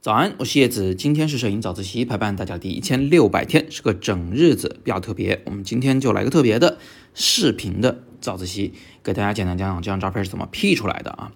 早安，我是叶子，今天是摄影早自习陪伴大家第一千六百天，是个整日子，比较特别。我们今天就来个特别的视频的早自习，给大家简单讲讲这张照片是怎么 P 出来的啊。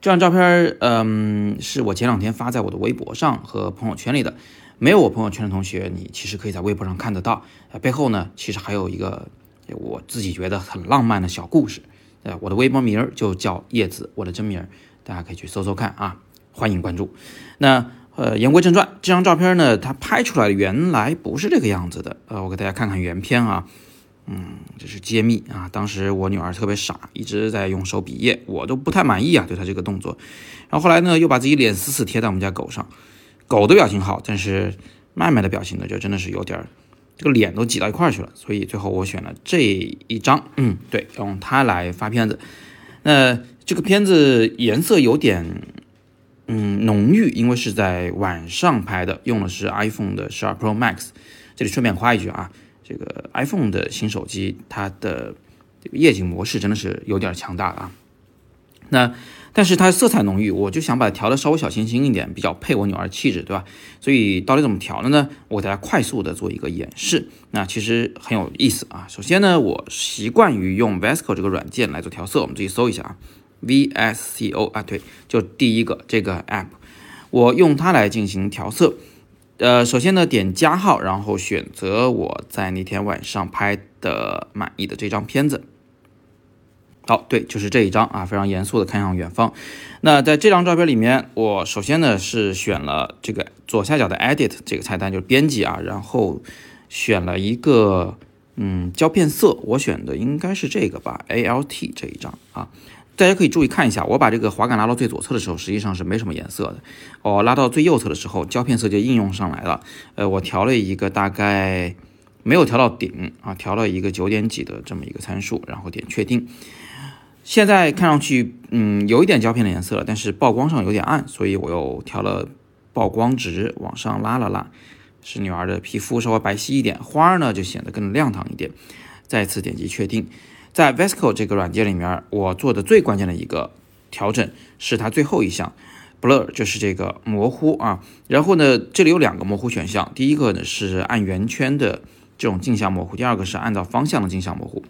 这张照片，嗯，是我前两天发在我的微博上和朋友圈里的。没有我朋友圈的同学，你其实可以在微博上看得到。背后呢，其实还有一个我自己觉得很浪漫的小故事。呃，我的微博名就叫叶子，我的真名，大家可以去搜搜看啊，欢迎关注。那。呃，言归正传，这张照片呢，它拍出来原来不是这个样子的。呃，我给大家看看原片啊，嗯，这是揭秘啊。当时我女儿特别傻，一直在用手比耶，我都不太满意啊，对她这个动作。然后后来呢，又把自己脸死死贴在我们家狗上，狗的表情好，但是麦麦的表情呢，就真的是有点儿，这个脸都挤到一块去了。所以最后我选了这一张，嗯，对，用它来发片子。那这个片子颜色有点。嗯，浓郁，因为是在晚上拍的，用的是 iPhone 的十二 Pro Max。这里顺便夸一句啊，这个 iPhone 的新手机，它的这个夜景模式真的是有点强大啊。那但是它色彩浓郁，我就想把它调的稍微小清新一点，比较配我女儿气质，对吧？所以到底怎么调的呢？我给大家快速的做一个演示。那其实很有意思啊。首先呢，我习惯于用 Vesco 这个软件来做调色，我们自己搜一下啊。VSCO 啊，对，就第一个这个 app，我用它来进行调色。呃，首先呢，点加号，然后选择我在那天晚上拍的满意的这张片子。好，对，就是这一张啊，非常严肃的看向远方。那在这张照片里面，我首先呢是选了这个左下角的 Edit 这个菜单，就是编辑啊，然后选了一个嗯胶片色，我选的应该是这个吧，ALT 这一张啊。大家可以注意看一下，我把这个滑杆拉到最左侧的时候，实际上是没什么颜色的。哦，拉到最右侧的时候，胶片色就应用上来了。呃，我调了一个大概没有调到顶啊，调了一个九点几的这么一个参数，然后点确定。现在看上去，嗯，有一点胶片的颜色了，但是曝光上有点暗，所以我又调了曝光值往上拉了拉，使女儿的皮肤稍微白皙一点，花儿呢就显得更亮堂一点。再次点击确定。在 Vesco 这个软件里面，我做的最关键的一个调整是它最后一项 Blur，就是这个模糊啊。然后呢，这里有两个模糊选项，第一个呢是按圆圈的这种镜像模糊，第二个是按照方向的镜像模糊。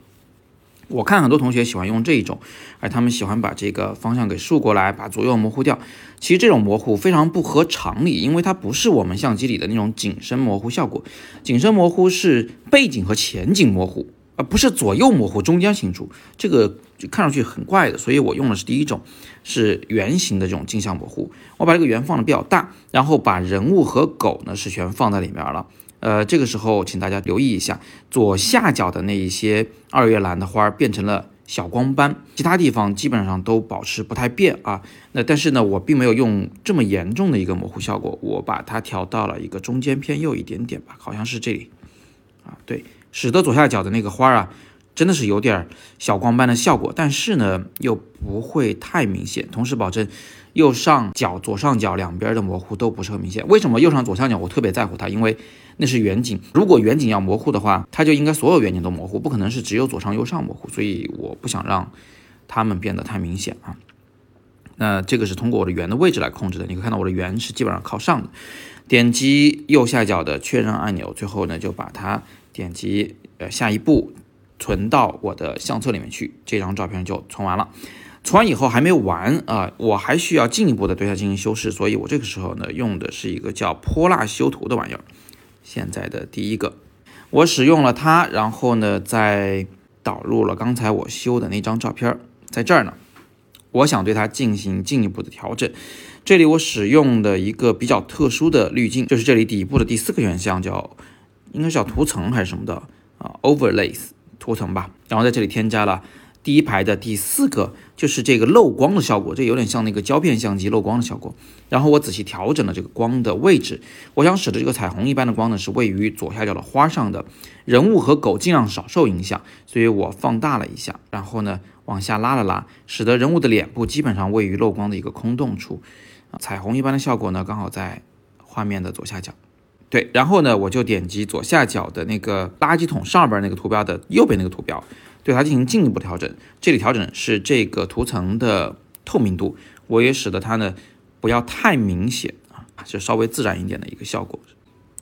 我看很多同学喜欢用这一种，而他们喜欢把这个方向给竖过来，把左右模糊掉。其实这种模糊非常不合常理，因为它不是我们相机里的那种景深模糊效果。景深模糊是背景和前景模糊。而不是左右模糊，中间清楚，这个就看上去很怪的，所以我用的是第一种，是圆形的这种镜像模糊。我把这个圆放的比较大，然后把人物和狗呢是全放在里面了。呃，这个时候请大家留意一下，左下角的那一些二月兰的花儿变成了小光斑，其他地方基本上都保持不太变啊。那但是呢，我并没有用这么严重的一个模糊效果，我把它调到了一个中间偏右一点点吧，好像是这里啊，对。使得左下角的那个花儿啊，真的是有点小光斑的效果，但是呢又不会太明显，同时保证右上角、左上角两边的模糊都不是很明显。为什么右上左上角我特别在乎它？因为那是远景，如果远景要模糊的话，它就应该所有远景都模糊，不可能是只有左上右上模糊，所以我不想让它们变得太明显啊。那这个是通过我的圆的位置来控制的，你可以看到我的圆是基本上靠上的。点击右下角的确认按钮，最后呢就把它。点击呃下一步存到我的相册里面去，这张照片就存完了。存完以后还没完啊，我还需要进一步的对它进行修饰，所以我这个时候呢用的是一个叫泼辣修图的玩意儿。现在的第一个，我使用了它，然后呢再导入了刚才我修的那张照片，在这儿呢，我想对它进行进一步的调整。这里我使用的一个比较特殊的滤镜，就是这里底部的第四个选项叫。应该是叫图层还是什么的啊？Overlays 图层吧。然后在这里添加了第一排的第四个，就是这个漏光的效果，这有点像那个胶片相机漏光的效果。然后我仔细调整了这个光的位置，我想使得这个彩虹一般的光呢是位于左下角的花上的，人物和狗尽量少受影响，所以我放大了一下，然后呢往下拉了拉，使得人物的脸部基本上位于漏光的一个空洞处。彩虹一般的效果呢刚好在画面的左下角。对，然后呢，我就点击左下角的那个垃圾桶上边那个图标的右边那个图标，对它进行进一步调整。这里调整是这个图层的透明度，我也使得它呢不要太明显啊，就稍微自然一点的一个效果。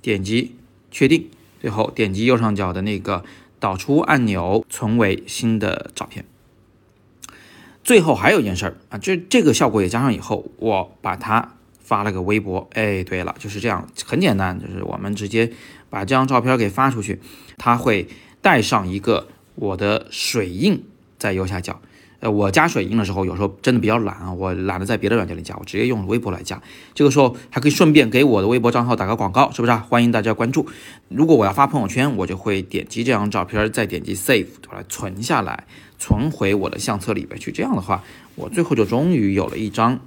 点击确定，最后点击右上角的那个导出按钮，存为新的照片。最后还有一件事儿啊，这这个效果也加上以后，我把它发了个微博。哎，对了，就是这样，很简单，就是我们直接把这张照片给发出去，它会带上一个我的水印在右下角。呃，我加水印的时候，有时候真的比较懒啊，我懒得在别的软件里加，我直接用微博来加。这个时候还可以顺便给我的微博账号打个广告，是不是？啊？欢迎大家关注。如果我要发朋友圈，我就会点击这张照片，再点击 Save，把它存下来，存回我的相册里边去。这样的话，我最后就终于有了一张，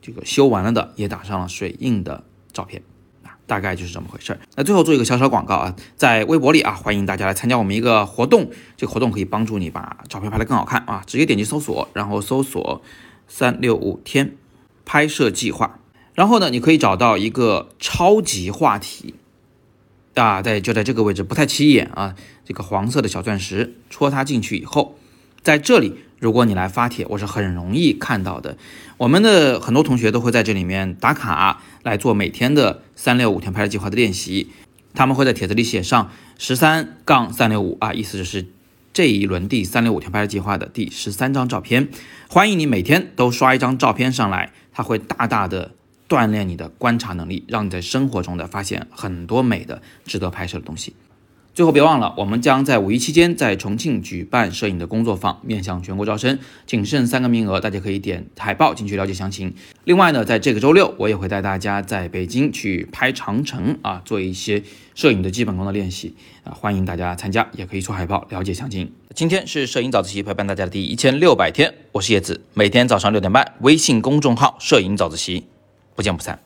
这个修完了的，也打上了水印的照片啊。大概就是这么回事儿。那最后做一个小小广告啊，在微博里啊，欢迎大家来参加我们一个活动。这个活动可以帮助你把照片拍得更好看啊！直接点击搜索，然后搜索“三六五天拍摄计划”，然后呢，你可以找到一个超级话题啊，在就在这个位置，不太起眼啊，这个黄色的小钻石，戳它进去以后，在这里。如果你来发帖，我是很容易看到的。我们的很多同学都会在这里面打卡来做每天的三六五天拍摄计划的练习。他们会在帖子里写上十三杠三六五啊，意思就是这一轮第三六五天拍摄计划的第十三张照片。欢迎你每天都刷一张照片上来，它会大大的锻炼你的观察能力，让你在生活中的发现很多美的、值得拍摄的东西。最后别忘了，我们将在五一期间在重庆举办摄影的工作坊，面向全国招生，仅剩三个名额，大家可以点海报进去了解详情。另外呢，在这个周六，我也会带大家在北京去拍长城啊，做一些摄影的基本功的练习啊，欢迎大家参加，也可以出海报了解详情。今天是摄影早自习陪伴大家的第一千六百天，我是叶子，每天早上六点半，微信公众号摄影早自习，不见不散。